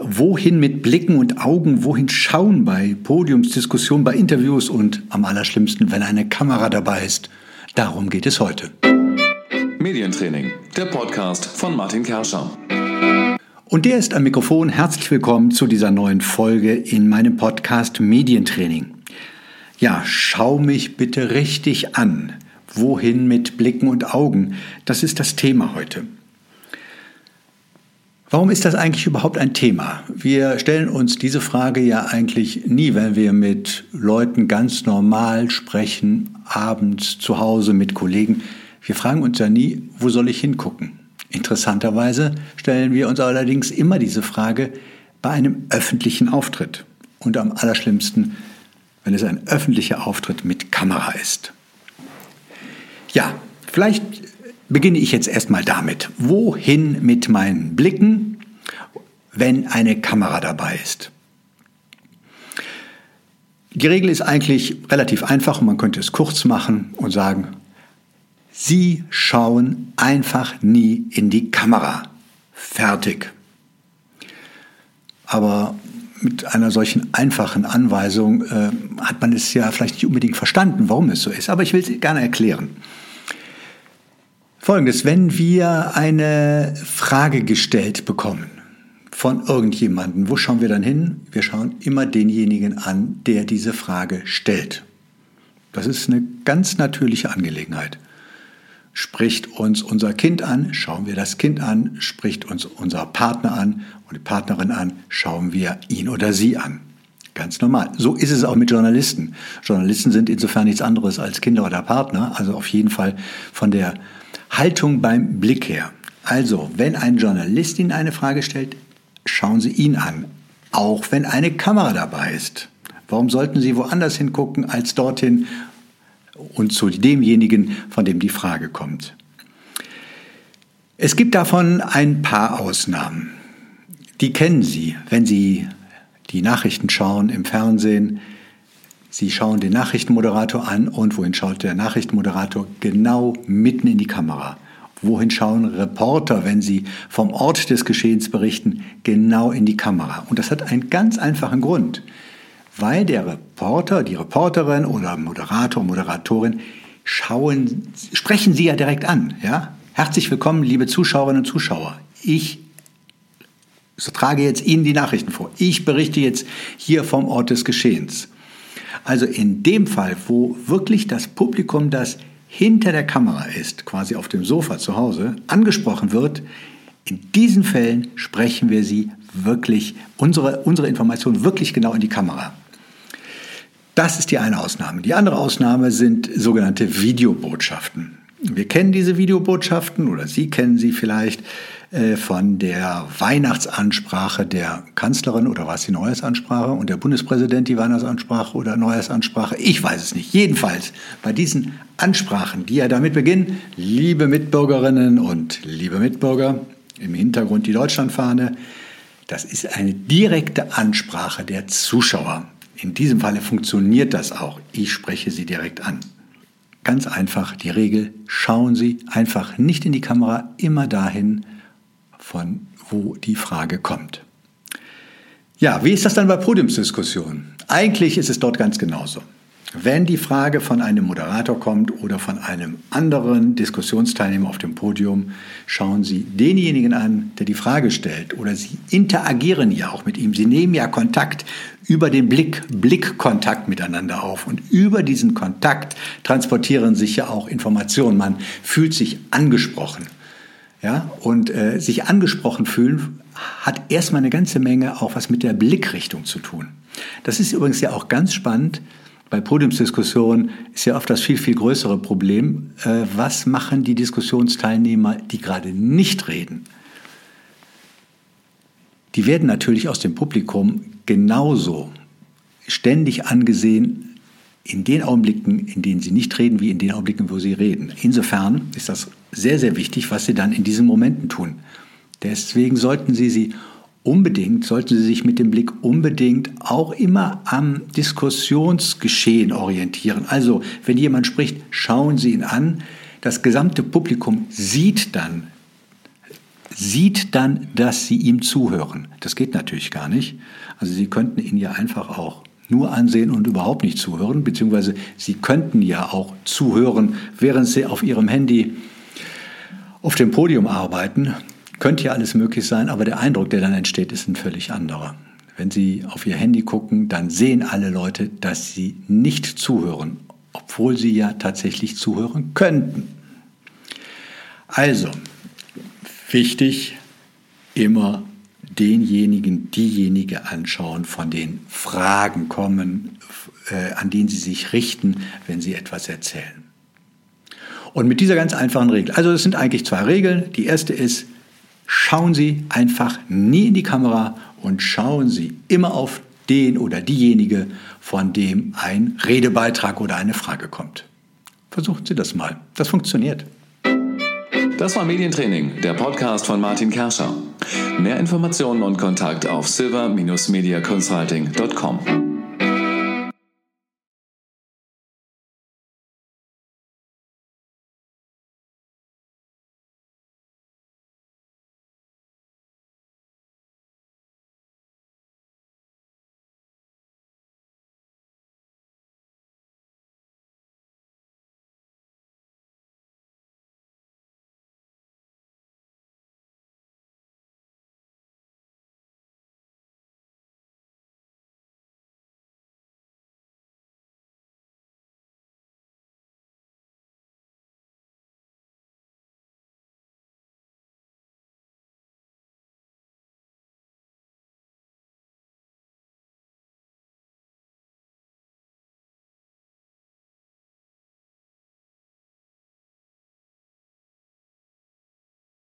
Wohin mit Blicken und Augen, wohin schauen bei Podiumsdiskussionen, bei Interviews und am allerschlimmsten, wenn eine Kamera dabei ist. Darum geht es heute. Medientraining, der Podcast von Martin Kerscher. Und der ist am Mikrofon. Herzlich willkommen zu dieser neuen Folge in meinem Podcast Medientraining. Ja, schau mich bitte richtig an. Wohin mit Blicken und Augen? Das ist das Thema heute. Warum ist das eigentlich überhaupt ein Thema? Wir stellen uns diese Frage ja eigentlich nie, wenn wir mit Leuten ganz normal sprechen, abends zu Hause mit Kollegen. Wir fragen uns ja nie, wo soll ich hingucken? Interessanterweise stellen wir uns allerdings immer diese Frage bei einem öffentlichen Auftritt. Und am allerschlimmsten, wenn es ein öffentlicher Auftritt mit Kamera ist. Ja, vielleicht beginne ich jetzt erstmal damit. Wohin mit meinen Blicken, wenn eine Kamera dabei ist? Die Regel ist eigentlich relativ einfach und man könnte es kurz machen und sagen, Sie schauen einfach nie in die Kamera. Fertig. Aber mit einer solchen einfachen Anweisung äh, hat man es ja vielleicht nicht unbedingt verstanden, warum es so ist. Aber ich will es gerne erklären. Folgendes, wenn wir eine Frage gestellt bekommen von irgendjemandem, wo schauen wir dann hin? Wir schauen immer denjenigen an, der diese Frage stellt. Das ist eine ganz natürliche Angelegenheit. Spricht uns unser Kind an, schauen wir das Kind an, spricht uns unser Partner an und die Partnerin an, schauen wir ihn oder sie an. Ganz normal. So ist es auch mit Journalisten. Journalisten sind insofern nichts anderes als Kinder oder Partner, also auf jeden Fall von der Haltung beim Blick her. Also, wenn ein Journalist Ihnen eine Frage stellt, schauen Sie ihn an, auch wenn eine Kamera dabei ist. Warum sollten Sie woanders hingucken als dorthin und zu demjenigen, von dem die Frage kommt? Es gibt davon ein paar Ausnahmen. Die kennen Sie, wenn Sie die Nachrichten schauen im Fernsehen, Sie schauen den Nachrichtenmoderator an und wohin schaut der Nachrichtenmoderator? Genau mitten in die Kamera. Wohin schauen Reporter, wenn sie vom Ort des Geschehens berichten? Genau in die Kamera. Und das hat einen ganz einfachen Grund. Weil der Reporter, die Reporterin oder Moderator, Moderatorin schauen, sprechen sie ja direkt an. Ja? Herzlich willkommen, liebe Zuschauerinnen und Zuschauer. Ich trage jetzt Ihnen die Nachrichten vor. Ich berichte jetzt hier vom Ort des Geschehens. Also in dem Fall, wo wirklich das Publikum, das hinter der Kamera ist, quasi auf dem Sofa zu Hause, angesprochen wird, in diesen Fällen sprechen wir sie wirklich, unsere, unsere Information wirklich genau in die Kamera. Das ist die eine Ausnahme. Die andere Ausnahme sind sogenannte Videobotschaften. Wir kennen diese Videobotschaften oder Sie kennen sie vielleicht von der Weihnachtsansprache der Kanzlerin oder war es die Neujahrsansprache und der Bundespräsident die Weihnachtsansprache oder Neujahrsansprache? Ich weiß es nicht. Jedenfalls bei diesen Ansprachen, die ja damit beginnen, liebe Mitbürgerinnen und liebe Mitbürger, im Hintergrund die Deutschlandfahne, das ist eine direkte Ansprache der Zuschauer. In diesem Falle funktioniert das auch. Ich spreche sie direkt an. Ganz einfach die Regel, schauen Sie einfach nicht in die Kamera, immer dahin, von wo die Frage kommt. Ja, wie ist das dann bei Podiumsdiskussionen? Eigentlich ist es dort ganz genauso. Wenn die Frage von einem Moderator kommt oder von einem anderen Diskussionsteilnehmer auf dem Podium, schauen Sie denjenigen an, der die Frage stellt oder Sie interagieren ja auch mit ihm. Sie nehmen ja Kontakt über den Blick, Blickkontakt miteinander auf und über diesen Kontakt transportieren sich ja auch Informationen. Man fühlt sich angesprochen. Ja, und äh, sich angesprochen fühlen hat erstmal eine ganze Menge auch was mit der Blickrichtung zu tun. Das ist übrigens ja auch ganz spannend. Bei Podiumsdiskussionen ist ja oft das viel, viel größere Problem. Äh, was machen die Diskussionsteilnehmer, die gerade nicht reden? Die werden natürlich aus dem Publikum genauso ständig angesehen in den Augenblicken, in denen sie nicht reden, wie in den Augenblicken, wo sie reden. Insofern ist das sehr, sehr wichtig, was sie dann in diesen Momenten tun. Deswegen sollten sie sie unbedingt, sollten sie sich mit dem Blick unbedingt auch immer am Diskussionsgeschehen orientieren. Also, wenn jemand spricht, schauen Sie ihn an. Das gesamte Publikum sieht dann sieht dann, dass Sie ihm zuhören. Das geht natürlich gar nicht. Also Sie könnten ihn ja einfach auch nur ansehen und überhaupt nicht zuhören, beziehungsweise Sie könnten ja auch zuhören, während Sie auf Ihrem Handy auf dem Podium arbeiten. Könnte ja alles möglich sein, aber der Eindruck, der dann entsteht, ist ein völlig anderer. Wenn Sie auf Ihr Handy gucken, dann sehen alle Leute, dass Sie nicht zuhören, obwohl Sie ja tatsächlich zuhören könnten. Also, wichtig, immer denjenigen, diejenige anschauen, von denen Fragen kommen, äh, an denen Sie sich richten, wenn Sie etwas erzählen. Und mit dieser ganz einfachen Regel, also es sind eigentlich zwei Regeln. Die erste ist, schauen Sie einfach nie in die Kamera und schauen Sie immer auf den oder diejenige, von dem ein Redebeitrag oder eine Frage kommt. Versuchen Sie das mal. Das funktioniert. Das war Medientraining, der Podcast von Martin Kerscher. Mehr Informationen und Kontakt auf silver-mediaconsulting.com.